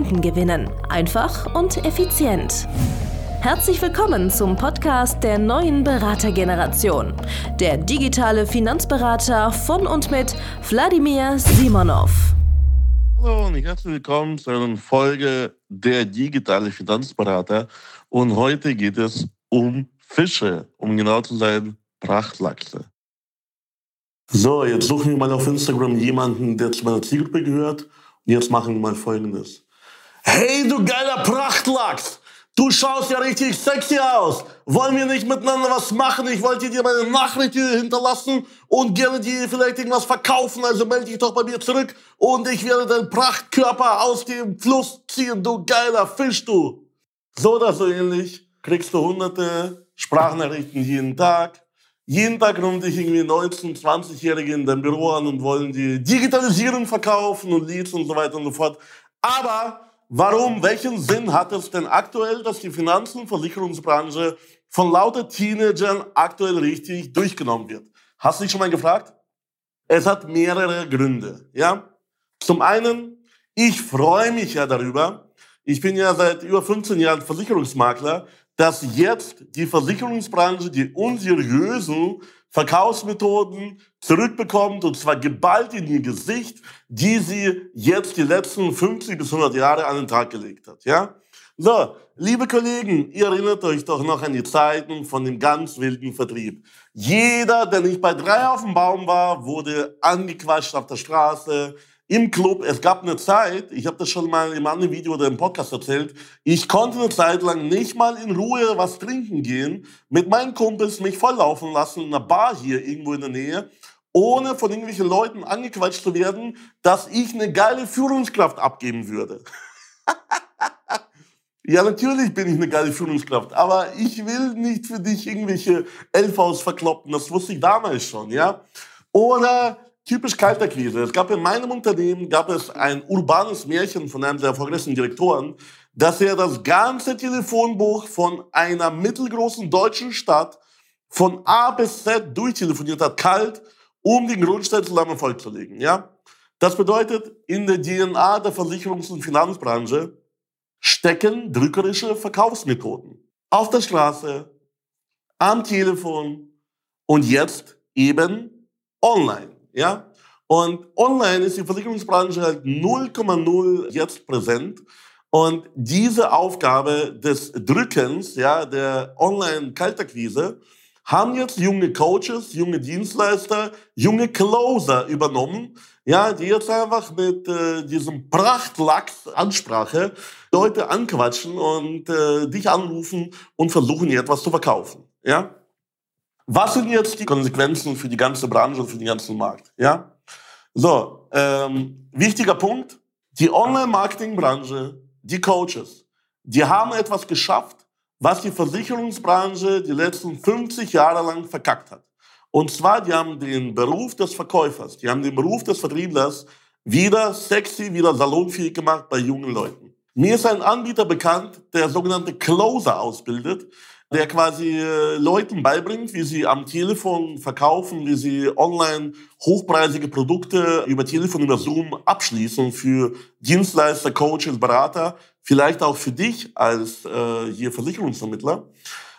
Kunden gewinnen. Einfach und effizient. Herzlich willkommen zum Podcast der neuen Beratergeneration. Der digitale Finanzberater von und mit Wladimir Simonov. Hallo und herzlich willkommen zu einer Folge der digitale Finanzberater. Und heute geht es um Fische, um genau zu sein, Prachtlachse. So, jetzt suchen wir mal auf Instagram jemanden, der zu meiner Zielgruppe gehört. Und jetzt machen wir mal Folgendes. Hey, du geiler Prachtlachs! Du schaust ja richtig sexy aus. Wollen wir nicht miteinander was machen? Ich wollte dir meine Nachricht hinterlassen und gerne dir vielleicht irgendwas verkaufen. Also melde dich doch bei mir zurück und ich werde deinen Prachtkörper aus dem Fluss ziehen, du geiler Fisch, du. So oder so ähnlich kriegst du hunderte Sprachnachrichten jeden Tag. Jeden Tag rufen dich irgendwie 19-, 20-Jährige in dein Büro an und wollen die Digitalisierung verkaufen und Leads und so weiter und so fort. Aber Warum, welchen Sinn hat es denn aktuell, dass die Finanzen- und Versicherungsbranche von lauter Teenagern aktuell richtig durchgenommen wird? Hast du dich schon mal gefragt? Es hat mehrere Gründe, ja? Zum einen, ich freue mich ja darüber. Ich bin ja seit über 15 Jahren Versicherungsmakler, dass jetzt die Versicherungsbranche die unseriösen Verkaufsmethoden zurückbekommt, und zwar geballt in ihr Gesicht, die sie jetzt die letzten 50 bis 100 Jahre an den Tag gelegt hat. Ja? So, liebe Kollegen, ihr erinnert euch doch noch an die Zeiten von dem ganz wilden Vertrieb. Jeder, der nicht bei drei auf dem Baum war, wurde angequatscht auf der Straße, im Club. Es gab eine Zeit, ich habe das schon mal im anderen Video oder im Podcast erzählt, ich konnte eine Zeit lang nicht mal in Ruhe was trinken gehen, mit meinen Kumpels mich volllaufen lassen in einer Bar hier irgendwo in der Nähe, ohne von irgendwelchen Leuten angequatscht zu werden, dass ich eine geile Führungskraft abgeben würde. ja, natürlich bin ich eine geile Führungskraft, aber ich will nicht für dich irgendwelche LVs verkloppen, das wusste ich damals schon, ja. Oder typisch Kalterkrise. Es gab in meinem Unternehmen gab es ein urbanes Märchen von einem der erfolgreichsten Direktoren, dass er das ganze Telefonbuch von einer mittelgroßen deutschen Stadt von A bis Z durchtelefoniert hat, kalt, um den Grundstein zu langem Erfolg zu legen. Ja? Das bedeutet, in der DNA der Versicherungs- und Finanzbranche stecken drückerische Verkaufsmethoden. Auf der Straße, am Telefon und jetzt eben online. Ja? Und online ist die Versicherungsbranche halt 0,0 jetzt präsent. Und diese Aufgabe des Drückens, ja, der Online-Kaltakquise, haben jetzt junge Coaches, junge Dienstleister, junge Closer übernommen, ja, die jetzt einfach mit äh, diesem Prachtlachs-Ansprache Leute anquatschen und äh, dich anrufen und versuchen, dir etwas zu verkaufen, ja. Was sind jetzt die Konsequenzen für die ganze Branche und für den ganzen Markt? Ja? So, ähm, wichtiger Punkt. Die Online-Marketing-Branche, die Coaches, die haben etwas geschafft, was die Versicherungsbranche die letzten 50 Jahre lang verkackt hat. Und zwar, die haben den Beruf des Verkäufers, die haben den Beruf des Vertrieblers wieder sexy, wieder salonfähig gemacht bei jungen Leuten. Mir ist ein Anbieter bekannt, der sogenannte Closer ausbildet der quasi äh, Leuten beibringt, wie sie am Telefon verkaufen, wie sie online hochpreisige Produkte über Telefon, über Zoom abschließen für Dienstleister, Coaches, Berater, vielleicht auch für dich als äh, hier Versicherungsvermittler.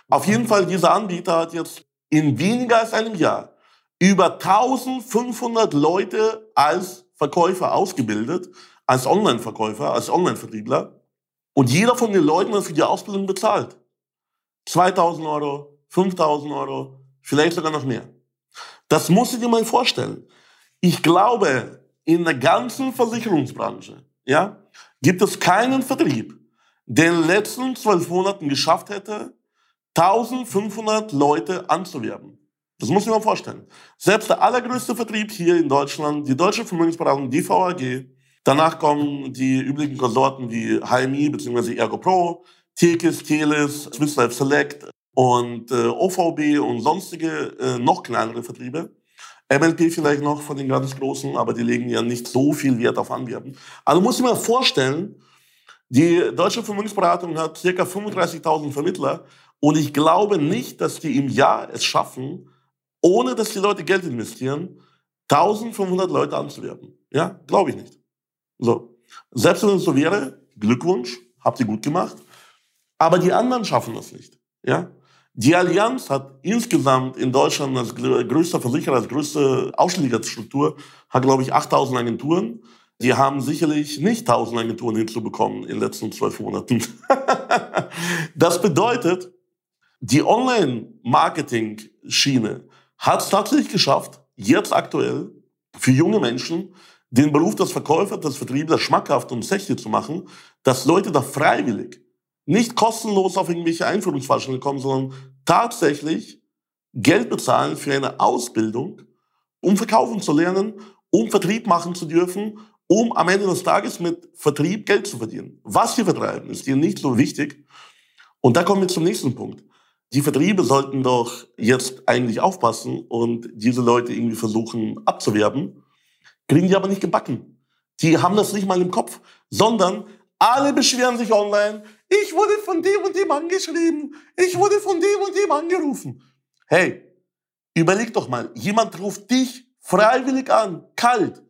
Auf jeden Fall, dieser Anbieter hat jetzt in weniger als einem Jahr über 1500 Leute als Verkäufer ausgebildet, als Online-Verkäufer, als Online-Vertriebler. Und jeder von den Leuten hat für die Ausbildung bezahlt. 2000 Euro, 5000 Euro, vielleicht sogar noch mehr. Das musst du dir mal vorstellen. Ich glaube, in der ganzen Versicherungsbranche ja, gibt es keinen Vertrieb, der in den letzten zwölf Monaten geschafft hätte, 1500 Leute anzuwerben. Das muss ich mir mal vorstellen. Selbst der allergrößte Vertrieb hier in Deutschland, die Deutsche Vermögensberatung, die VAG, Danach kommen die üblichen Konsorten wie HMI bzw. Ergo Pro, Tekis, Telis, Swiss Life Select und äh, OVB und sonstige äh, noch kleinere Vertriebe. MLP vielleicht noch von den ganz Großen, aber die legen ja nicht so viel Wert auf Anwerben. Also muss ich mir vorstellen, die deutsche Vermögensberatung hat ca. 35.000 Vermittler und ich glaube nicht, dass die im Jahr es schaffen, ohne dass die Leute Geld investieren, 1500 Leute anzuwerben. Ja, glaube ich nicht. So. Selbst wenn es so wäre, Glückwunsch, habt ihr gut gemacht. Aber die anderen schaffen das nicht. Ja? Die Allianz hat insgesamt in Deutschland als größter Versicherer, als größte Ausschlägerstruktur, hat, glaube ich, 8000 Agenturen. Die haben sicherlich nicht 1000 Agenturen hinzubekommen in den letzten zwölf Monaten. das bedeutet, die Online-Marketing-Schiene hat es tatsächlich geschafft, jetzt aktuell für junge Menschen den Beruf des Verkäufers, des Vertriebler schmackhaft und sexy zu machen, dass Leute da freiwillig, nicht kostenlos auf irgendwelche Einführungsveranstaltungen kommen, sondern tatsächlich Geld bezahlen für eine Ausbildung, um verkaufen zu lernen, um Vertrieb machen zu dürfen, um am Ende des Tages mit Vertrieb Geld zu verdienen. Was sie vertreiben, ist ihnen nicht so wichtig. Und da kommen wir zum nächsten Punkt. Die Vertriebe sollten doch jetzt eigentlich aufpassen und diese Leute irgendwie versuchen abzuwerben Kriegen die aber nicht gebacken. Die haben das nicht mal im Kopf, sondern alle beschweren sich online. Ich wurde von dem und dem angeschrieben. Ich wurde von dem und dem angerufen. Hey, überleg doch mal, jemand ruft dich freiwillig an, kalt,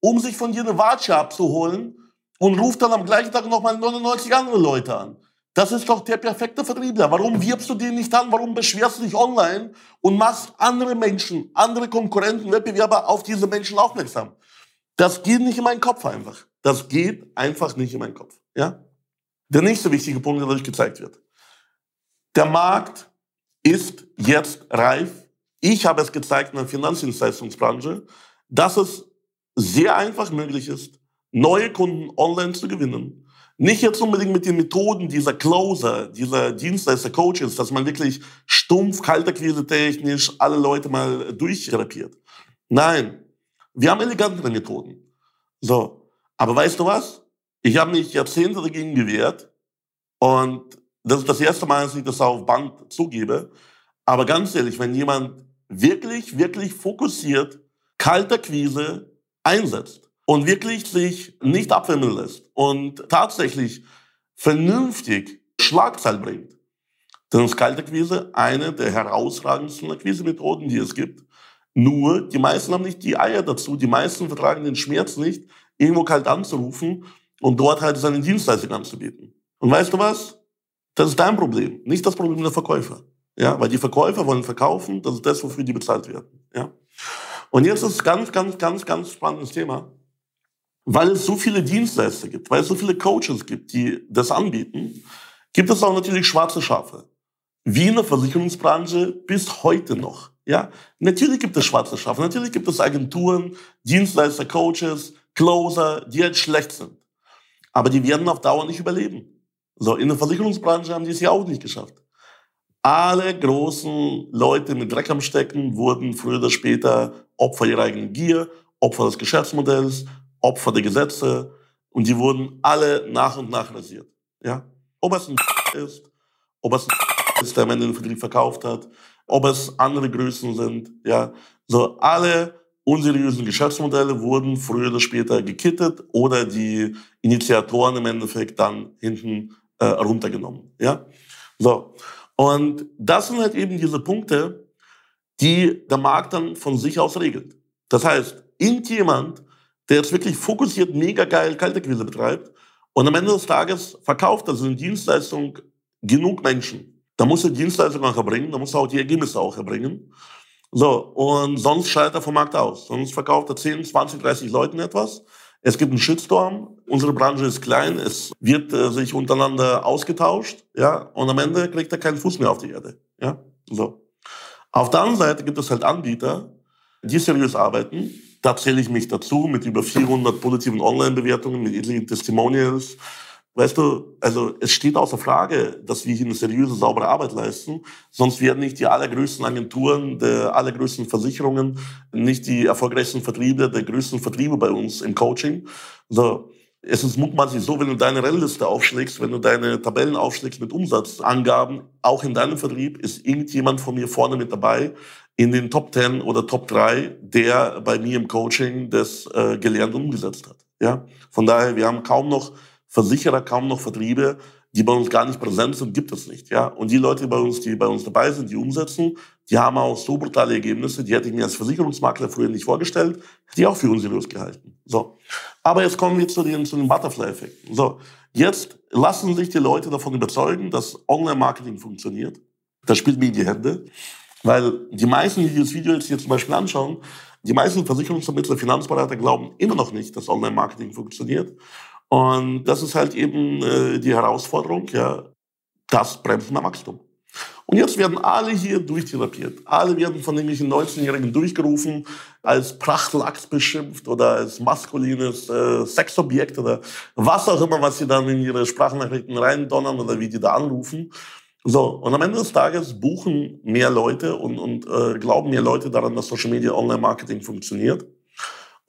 um sich von dir eine Watsche abzuholen und ruft dann am gleichen Tag nochmal 99 andere Leute an. Das ist doch der perfekte Vertriebler. Warum wirbst du den nicht an? Warum beschwerst du dich online und machst andere Menschen, andere Konkurrenten, Wettbewerber auf diese Menschen aufmerksam? Das geht nicht in meinen Kopf einfach. Das geht einfach nicht in meinen Kopf. Ja? Der nächste wichtige Punkt, der dadurch gezeigt wird. Der Markt ist jetzt reif. Ich habe es gezeigt in der Finanzdienstleistungsbranche, dass es sehr einfach möglich ist, neue Kunden online zu gewinnen. Nicht jetzt unbedingt mit den Methoden dieser Closer, dieser Dienstleister-Coaches, dass man wirklich stumpf, kaltakquise technisch alle Leute mal durchtherapiert. Nein, wir haben elegantere Methoden. So. Aber weißt du was? Ich habe mich Jahrzehnte dagegen gewehrt. Und das ist das erste Mal, dass ich das auf Band zugebe. Aber ganz ehrlich, wenn jemand wirklich, wirklich fokussiert Kalterquise einsetzt und wirklich sich nicht abwimmeln lässt und tatsächlich vernünftig Schlagzeil bringt, dann ist Kalterquise eine der herausragendsten Akquisemethoden, die es gibt. Nur, die meisten haben nicht die Eier dazu, die meisten vertragen den Schmerz nicht, irgendwo kalt anzurufen und dort halt seine Dienstleistung anzubieten. Und weißt du was? Das ist dein Problem, nicht das Problem der Verkäufer. Ja, weil die Verkäufer wollen verkaufen, das ist das, wofür die bezahlt werden. Ja. Und jetzt ist ganz, ganz, ganz, ganz spannendes Thema, weil es so viele Dienstleister gibt, weil es so viele Coaches gibt, die das anbieten, gibt es auch natürlich schwarze Schafe. Wie in der Versicherungsbranche bis heute noch. Ja, natürlich gibt es schwarze Schafe, natürlich gibt es Agenturen, Dienstleister, Coaches, Closer, die halt schlecht sind. Aber die werden auf Dauer nicht überleben. So, in der Versicherungsbranche haben die es ja auch nicht geschafft. Alle großen Leute mit Dreck am Stecken wurden früher oder später Opfer ihrer eigenen Gier, Opfer des Geschäftsmodells, Opfer der Gesetze und die wurden alle nach und nach rasiert. Ja? Ob es ein ist, ob es ein ist, der am Ende den Vertrieb verkauft hat, ob es andere Größen sind. Ja, so alle unseriösen Geschäftsmodelle wurden früher oder später gekittet oder die Initiatoren im Endeffekt dann hinten äh, runtergenommen. Ja, so und das sind halt eben diese Punkte, die der Markt dann von sich aus regelt. Das heißt, irgendjemand, der jetzt wirklich fokussiert mega geil Kaltakquise betreibt und am Ende des Tages verkauft also eine Dienstleistung genug Menschen, da muss er Dienstleistung auch erbringen, da muss er auch die Ergebnisse auch erbringen. So, und sonst schaltet er vom Markt aus. Sonst verkauft er 10, 20, 30 Leuten etwas. Es gibt einen Shitstorm. Unsere Branche ist klein. Es wird äh, sich untereinander ausgetauscht. Ja, und am Ende kriegt er keinen Fuß mehr auf die Erde. Ja, so. Auf der anderen Seite gibt es halt Anbieter, die seriös arbeiten. Da zähle ich mich dazu mit über 400 positiven Online-Bewertungen, mit etlichen Testimonials, Weißt du, also es steht außer Frage, dass wir hier eine seriöse, saubere Arbeit leisten. Sonst werden nicht die allergrößten Agenturen, der allergrößten Versicherungen, nicht die erfolgreichsten Vertriebe, der größten Vertriebe bei uns im Coaching. So, es ist mutmaßlich so, wenn du deine Rennliste aufschlägst, wenn du deine Tabellen aufschlägst mit Umsatzangaben, auch in deinem Vertrieb ist irgendjemand von mir vorne mit dabei in den Top 10 oder Top 3, der bei mir im Coaching das äh, gelernt und umgesetzt hat. Ja? Von daher, wir haben kaum noch Versicherer, kaum noch Vertriebe, die bei uns gar nicht präsent sind, gibt es nicht. Ja? Und die Leute bei uns, die bei uns dabei sind, die umsetzen, die haben auch so brutale Ergebnisse, die hätte ich mir als Versicherungsmakler früher nicht vorgestellt, hätte ich auch für unseriös gehalten. So. Aber jetzt kommen wir zu den, zu den Butterfly-Effekten. So. Jetzt lassen sich die Leute davon überzeugen, dass Online-Marketing funktioniert. Das spielt mir in die Hände. Weil die meisten, die dieses Video jetzt hier zum Beispiel anschauen, die meisten Versicherungsvermittler, Finanzberater glauben immer noch nicht, dass Online-Marketing funktioniert. Und das ist halt eben äh, die Herausforderung, ja, das bremst mein Wachstum. Und jetzt werden alle hier durchtherapiert. Alle werden von irgendwelchen 19-Jährigen durchgerufen, als Prachtlachs beschimpft oder als maskulines äh, Sexobjekt oder was auch immer, was sie dann in ihre Sprachnachrichten reindonnern oder wie die da anrufen. So, und am Ende des Tages buchen mehr Leute und, und äh, glauben mehr Leute daran, dass Social Media Online Marketing funktioniert.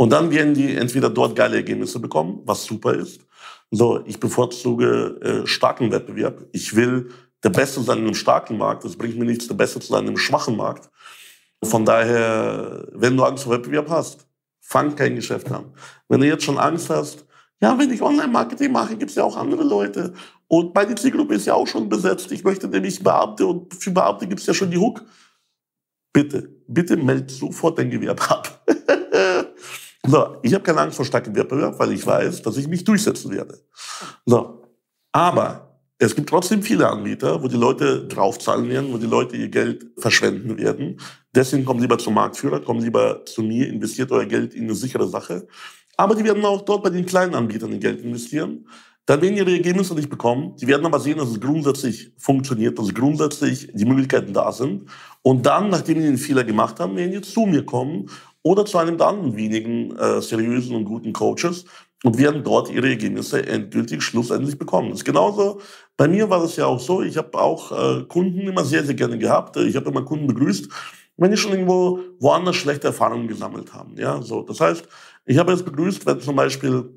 Und dann werden die entweder dort geile Ergebnisse bekommen, was super ist. So, ich bevorzuge äh, starken Wettbewerb. Ich will der Beste sein in einem starken Markt. Es bringt mir nichts, der Beste zu sein in einem schwachen Markt. Von daher, wenn du Angst vor Wettbewerb hast, fang kein Geschäft an. Wenn du jetzt schon Angst hast, ja, wenn ich Online-Marketing mache, gibt es ja auch andere Leute. Und meine Zielgruppe ist ja auch schon besetzt. Ich möchte nämlich Beamte und für Beamte gibt es ja schon die Hook. Bitte, bitte meld sofort dein Gewerbe ab. So, ich habe keine Angst vor starkem Wettbewerb, weil ich weiß, dass ich mich durchsetzen werde. So, aber es gibt trotzdem viele Anbieter, wo die Leute draufzahlen werden, wo die Leute ihr Geld verschwenden werden. Deswegen kommt lieber zum Marktführer, kommt lieber zu mir, investiert euer Geld in eine sichere Sache. Aber die werden auch dort bei den kleinen Anbietern ihr Geld investieren. Dann werden ihre Ergebnisse nicht bekommen. Die werden aber sehen, dass es grundsätzlich funktioniert, dass grundsätzlich die Möglichkeiten da sind. Und dann, nachdem die den Fehler gemacht haben, werden die zu mir kommen oder zu einem der anderen wenigen äh, seriösen und guten Coaches und werden dort ihre Ergebnisse endgültig schlussendlich bekommen. Das ist genauso, bei mir war das ja auch so, ich habe auch äh, Kunden immer sehr, sehr gerne gehabt. Ich habe immer Kunden begrüßt, wenn die schon irgendwo woanders schlechte Erfahrungen gesammelt haben. Ja, so. Das heißt, ich habe jetzt begrüßt, wenn zum Beispiel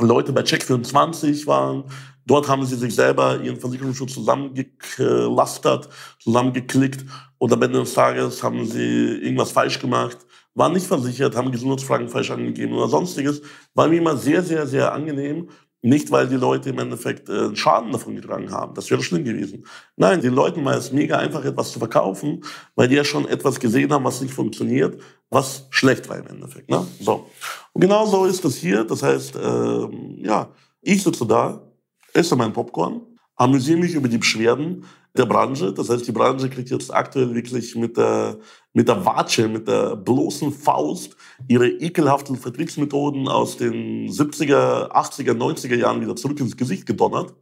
Leute bei Check24 waren, dort haben sie sich selber ihren Versicherungsschutz zusammengelastert, zusammengeklickt und am Ende des Tages haben sie irgendwas falsch gemacht waren nicht versichert, haben Gesundheitsfragen falsch angegeben oder sonstiges. War mir immer sehr, sehr, sehr angenehm. Nicht, weil die Leute im Endeffekt äh, Schaden davon getragen haben. Das wäre schlimm gewesen. Nein, den Leuten war es mega einfach, etwas zu verkaufen, weil die ja schon etwas gesehen haben, was nicht funktioniert, was schlecht war im Endeffekt. Ne? So. Und genau so ist das hier. Das heißt, äh, ja, ich sitze da, esse mein Popcorn, amüsiere mich über die Beschwerden der Branche. Das heißt, die Branche kriegt jetzt aktuell wirklich mit der, mit der Watsche, mit der bloßen Faust ihre ekelhaften Vertriebsmethoden aus den 70er, 80er, 90er Jahren wieder zurück ins Gesicht gedonnert.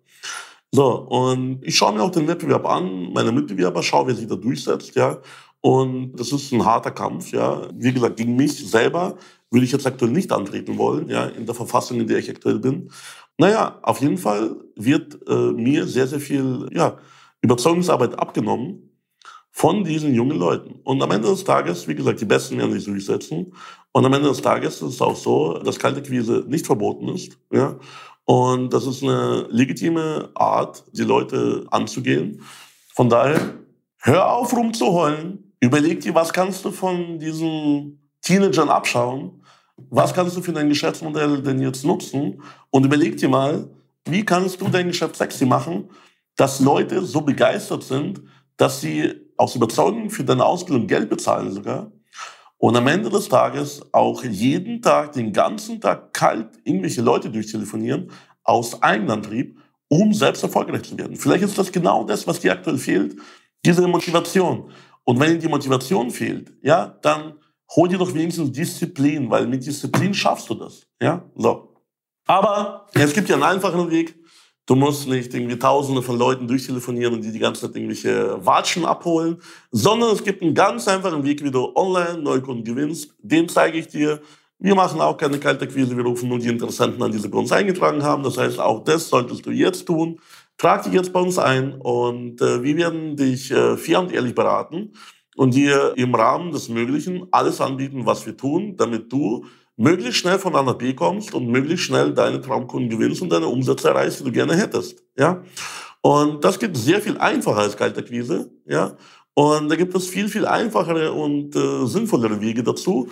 So, und ich schaue mir auch den Wettbewerb an, meine Mitbewerber, schaue, wer sich da durchsetzt, ja. Und das ist ein harter Kampf, ja. Wie gesagt, gegen mich selber würde ich jetzt aktuell nicht antreten wollen, ja, in der Verfassung, in der ich aktuell bin. Naja, auf jeden Fall wird äh, mir sehr, sehr viel, ja, Überzeugungsarbeit abgenommen von diesen jungen Leuten. Und am Ende des Tages, wie gesagt, die Besten werden sich durchsetzen. Und am Ende des Tages ist es auch so, dass Kaltakquise nicht verboten ist. Ja? Und das ist eine legitime Art, die Leute anzugehen. Von daher, hör auf rumzuheulen. Überleg dir, was kannst du von diesen Teenagern abschauen? Was kannst du für dein Geschäftsmodell denn jetzt nutzen? Und überleg dir mal, wie kannst du dein Geschäft sexy machen, dass Leute so begeistert sind, dass sie aus Überzeugung für deine Ausbildung Geld bezahlen sogar. Und am Ende des Tages auch jeden Tag, den ganzen Tag kalt irgendwelche Leute durchtelefonieren aus Eigenantrieb, um selbst erfolgreich zu werden. Vielleicht ist das genau das, was dir aktuell fehlt, diese Motivation. Und wenn dir die Motivation fehlt, ja, dann hol dir doch wenigstens Disziplin, weil mit Disziplin schaffst du das. Ja, so. Aber es gibt ja einen einfachen Weg. Du musst nicht irgendwie tausende von Leuten durchtelefonieren und die die ganze Zeit irgendwelche Watschen abholen, sondern es gibt einen ganz einfachen Weg, wie du online Neukunden gewinnst. Den zeige ich dir Wir machen auch keine Kaltakquise, wir rufen nur die Interessenten an, die sich bei uns eingetragen haben. Das heißt, auch das solltest du jetzt tun. Trag dich jetzt bei uns ein und äh, wir werden dich äh, fair und ehrlich beraten und dir im Rahmen des Möglichen alles anbieten, was wir tun, damit du möglichst schnell von A nach B kommst und möglichst schnell deine Traumkunden gewinnst und deine Umsätze erreichst, die du gerne hättest. Ja? Und das geht sehr viel einfacher als Kaltakquise. Ja? Und da gibt es viel, viel einfachere und äh, sinnvollere Wege dazu.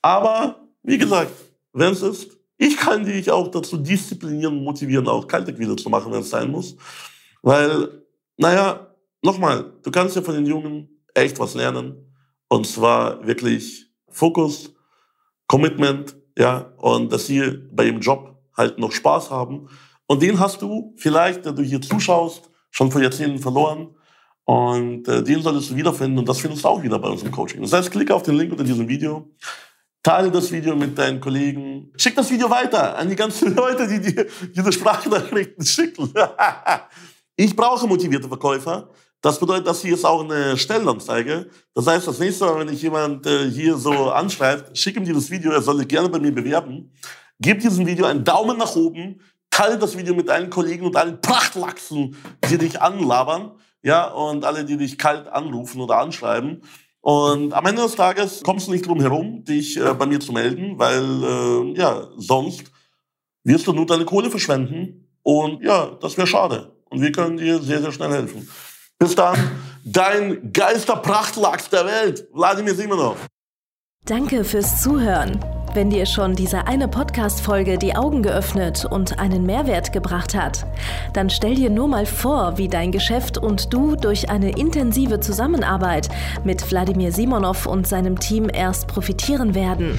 Aber wie gesagt, wenn es ist, ich kann dich auch dazu disziplinieren, motivieren, auch Kaltakquise zu machen, wenn es sein muss. Weil, naja, nochmal, du kannst ja von den Jungen echt was lernen. Und zwar wirklich Fokus, Commitment, ja, und dass sie bei ihrem Job halt noch Spaß haben. Und den hast du vielleicht, wenn du hier zuschaust, schon vor Jahrzehnten verloren. Und äh, den solltest du wiederfinden und das findest du auch wieder bei uns im Coaching. Das heißt, klicke auf den Link unter diesem Video, teile das Video mit deinen Kollegen, schick das Video weiter an die ganzen Leute, die dir diese Sprachnachrichten schicken. ich brauche motivierte Verkäufer. Das bedeutet, dass hier ist auch eine Stellenanzeige. Das heißt, das nächste Mal, wenn ich jemand äh, hier so anschreibt, schick ihm dieses Video, er soll sich gerne bei mir bewerben. Gib diesem Video einen Daumen nach oben, teile das Video mit allen Kollegen und allen Prachtlachsen, die dich anlabern ja, und alle, die dich kalt anrufen oder anschreiben. Und am Ende des Tages kommst du nicht drum herum, dich äh, bei mir zu melden, weil äh, ja, sonst wirst du nur deine Kohle verschwenden. Und ja, das wäre schade. Und wir können dir sehr, sehr schnell helfen. Bis dann, dein Geisterprachtlachs der Welt, Wladimir Simonov. Danke fürs Zuhören. Wenn dir schon diese eine Podcast-Folge die Augen geöffnet und einen Mehrwert gebracht hat, dann stell dir nur mal vor, wie dein Geschäft und du durch eine intensive Zusammenarbeit mit Wladimir Simonov und seinem Team erst profitieren werden.